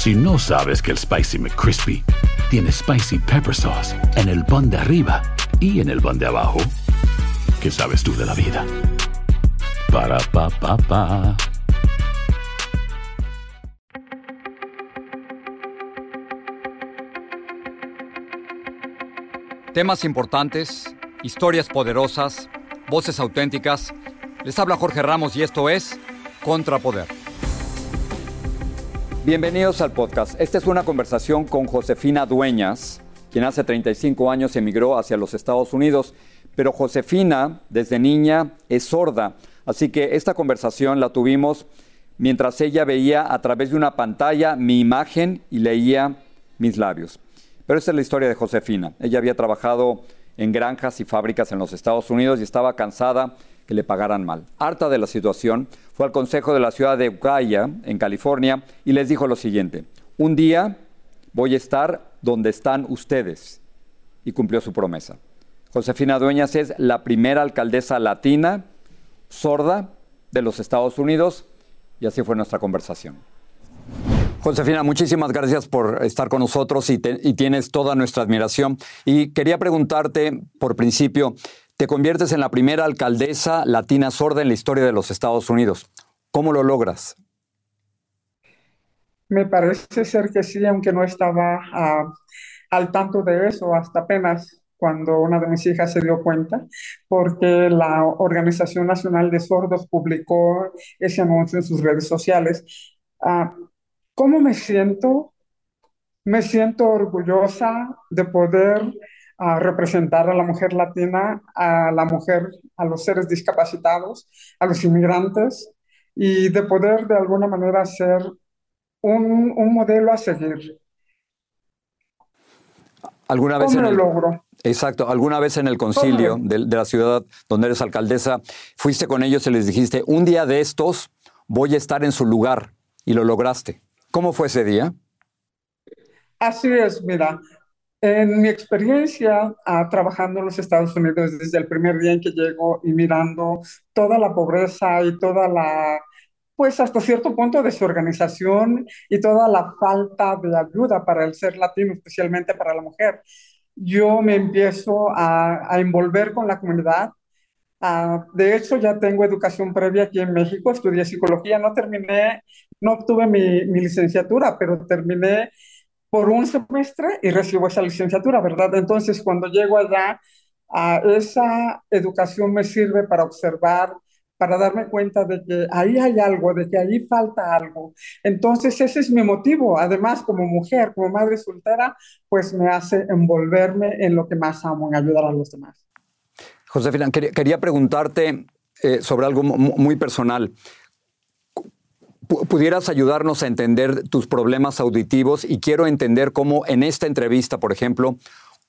Si no sabes que el Spicy McCrispy tiene Spicy Pepper Sauce en el pan de arriba y en el pan de abajo, ¿qué sabes tú de la vida? Para, pa, pa, pa. Temas importantes, historias poderosas, voces auténticas. Les habla Jorge Ramos y esto es Contrapoder. Bienvenidos al podcast. Esta es una conversación con Josefina Dueñas, quien hace 35 años emigró hacia los Estados Unidos. Pero Josefina, desde niña, es sorda. Así que esta conversación la tuvimos mientras ella veía a través de una pantalla mi imagen y leía mis labios. Pero esta es la historia de Josefina. Ella había trabajado en granjas y fábricas en los Estados Unidos y estaba cansada que le pagaran mal. Harta de la situación, fue al consejo de la ciudad de Ukiah, en California, y les dijo lo siguiente, un día voy a estar donde están ustedes. Y cumplió su promesa. Josefina Dueñas es la primera alcaldesa latina sorda de los Estados Unidos y así fue nuestra conversación. Josefina, muchísimas gracias por estar con nosotros y, tienes toda nuestra admiración. Y quería preguntarte, por principio, te conviertes en la primera alcaldesa latina sorda en la historia de los Estados Unidos. ¿Cómo lo logras? Me parece ser que sí, aunque no estaba ah, al tanto de eso hasta apenas cuando una de mis hijas se dio cuenta, porque la Organización Nacional de Sordos publicó ese anuncio en sus redes sociales. Ah, ¿Cómo me siento? Me siento orgullosa de poder ah, representar a la mujer latina, a la mujer, a los seres discapacitados, a los inmigrantes y de poder de alguna manera ser un, modelo a seguir. ¿Alguna vez ¿Cómo lo logro? Exacto. ¿Alguna vez en el concilio de, de, la ciudad donde eres alcaldesa, fuiste con ellos y les dijiste, un día de estos voy a estar en su lugar y lo lograste? ¿Cómo fue ese día? Así es, mira, en mi experiencia ah, trabajando en los Estados Unidos desde el primer día en que llego y mirando toda la pobreza y toda la, pues hasta cierto punto desorganización y toda la falta de ayuda para el ser latino, especialmente para la mujer, yo me empiezo a, a envolver con la comunidad. Ah, de hecho, ya tengo educación previa aquí en México, estudié psicología, no terminé, no obtuve mi, mi, licenciatura, pero terminé por un semestre y recibo esa licenciatura, ¿verdad? Entonces, cuando llego allá, a esa educación me sirve para observar, para darme cuenta de que ahí hay algo, de que ahí falta algo. Entonces, ese es mi motivo. Además, como mujer, como madre soltera, pues me hace envolverme en lo que más amo, en ayudar a los demás. Josefina, quería, preguntarte eh, sobre algo muy personal. ¿Pudieras ayudarnos a entender tus problemas auditivos? Y quiero entender cómo en esta entrevista, por ejemplo,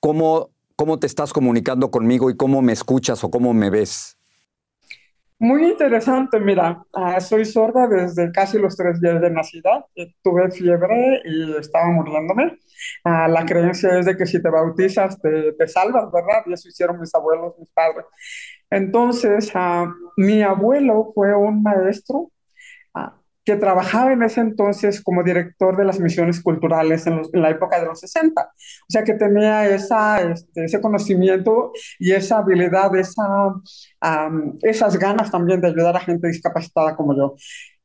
cómo, cómo te estás comunicando conmigo y cómo me escuchas o cómo me ves. Muy interesante, mira, ah, soy sorda desde casi los tres días de nacida, eh, tuve fiebre y estaba muriéndome. Ah, la creencia es de que si te bautizas te, te, salvas, ¿verdad? Y eso hicieron mis abuelos, mis padres. Entonces, ah, mi abuelo fue un maestro que trabajaba en ese entonces como director de las misiones culturales en, la época de los 60. O sea que tenía este, ese conocimiento y esa habilidad, esa, esas ganas también de ayudar a gente discapacitada como yo.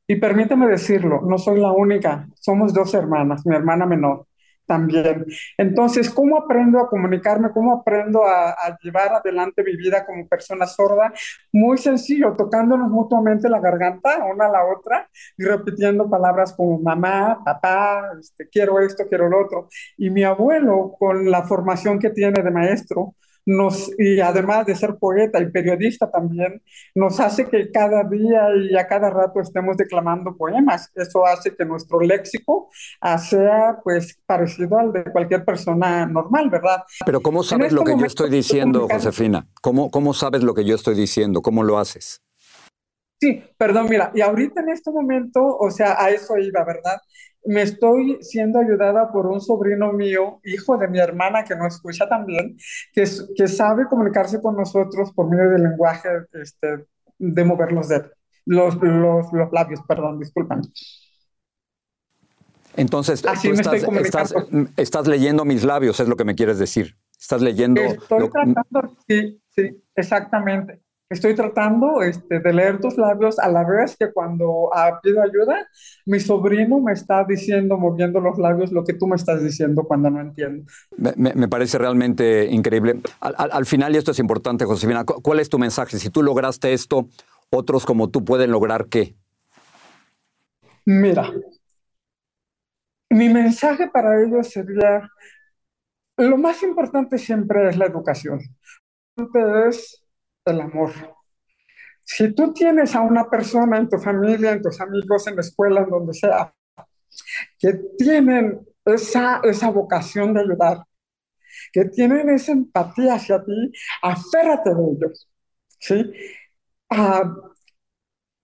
Y permíteme decirlo, no soy la única, somos dos hermanas, mi hermana menor también. Entonces, ¿cómo aprendo a comunicarme? ¿Cómo aprendo a, llevar adelante mi vida como persona sorda? Muy sencillo, tocándonos mutuamente la garganta una a la otra y repitiendo palabras como mamá, papá, este, quiero esto, quiero lo otro. Y mi abuelo, con la formación que tiene de maestro, nos, y además de ser poeta y periodista también, nos hace que cada día y a cada rato estemos declamando poemas. Eso hace que nuestro léxico ah, sea pues parecido al de cualquier persona normal, ¿verdad? Pero ¿cómo sabes lo este que yo estoy diciendo, Josefina? ¿Cómo, ¿Cómo sabes lo que yo estoy diciendo? ¿Cómo lo haces? Sí, perdón, mira, y ahorita en este momento, o sea, a eso iba, ¿verdad? Me estoy siendo ayudada por un sobrino mío, hijo de mi hermana que nos escucha también, que, que sabe comunicarse con nosotros por medio del lenguaje este, de mover los dedos, los, los, los labios, perdón, disculpan. Entonces, tú estás, estás, leyendo mis labios, es lo que me quieres decir. Estás leyendo. Estoy tratando, sí, sí, exactamente. Estoy tratando este, de leer tus labios a la vez que cuando ah, pido ayuda, mi sobrino me está diciendo, moviendo los labios, lo que tú me estás diciendo cuando no entiendo. Me, parece realmente increíble. Al, final, y esto es importante, Josefina, ¿cuál es tu mensaje? Si tú lograste esto, otros como tú pueden lograr qué? Mira, mi mensaje para ellos sería, lo más importante siempre es la educación. Es el amor. Si tú tienes a una persona en tu familia, en tus amigos, en la escuela, en donde sea, que tienen esa, esa vocación de ayudar, que tienen esa empatía hacia ti, aférrate de ellos. ¿sí? Ah,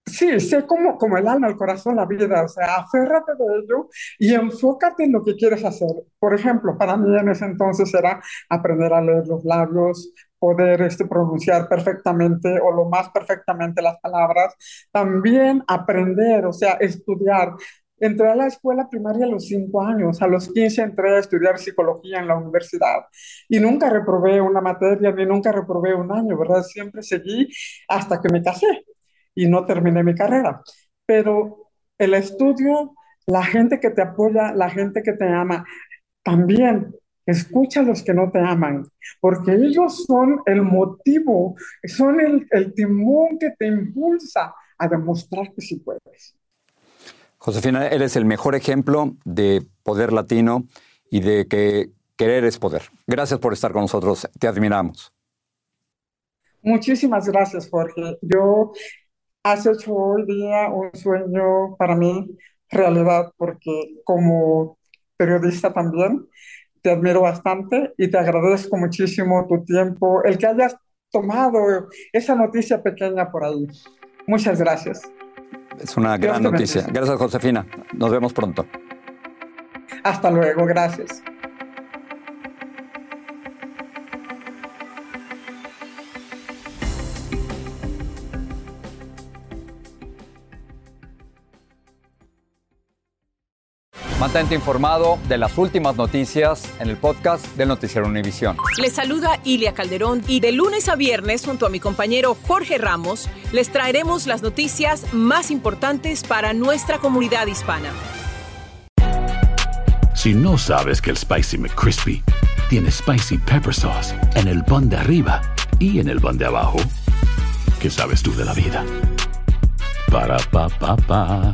sí, sé como, como el alma, el corazón, la vida, o sea, aférrate de ello y enfócate en lo que quieres hacer. Por ejemplo, para mí en ese entonces era aprender a leer los labios, poder este, pronunciar perfectamente o lo más perfectamente las palabras, también aprender, o sea, estudiar. Entré a la escuela primaria a los 5 años, a los 15 entré a estudiar psicología en la universidad y nunca reprobé una materia ni nunca reprobé un año, ¿verdad? Siempre seguí hasta que me casé y no terminé mi carrera. Pero el estudio, la gente que te apoya, la gente que te ama, también Escucha a los que no te aman, porque ellos son el motivo, son el, el timón que te impulsa a demostrar que sí puedes. Josefina, eres el mejor ejemplo de poder latino y de que querer es poder. Gracias por estar con nosotros, te admiramos. Muchísimas gracias, Jorge. Yo has hecho hoy día un sueño para mí realidad, porque como periodista también, te admiro bastante y te agradezco muchísimo tu tiempo, el que hayas tomado esa noticia pequeña por ahí. Muchas gracias. Es una gran noticia. Gracias, Josefina. Nos vemos pronto. Hasta luego, gracias. Mantente informado de las últimas noticias en el podcast del Noticiero Univisión. Les saluda Ilia Calderón y de lunes a viernes junto a mi compañero Jorge Ramos les traeremos las noticias más importantes para nuestra comunidad hispana. Si no sabes que el Spicy McCrispy tiene Spicy Pepper Sauce en el pan de arriba y en el pan de abajo, ¿qué sabes tú de la vida? Para, pa, pa, pa.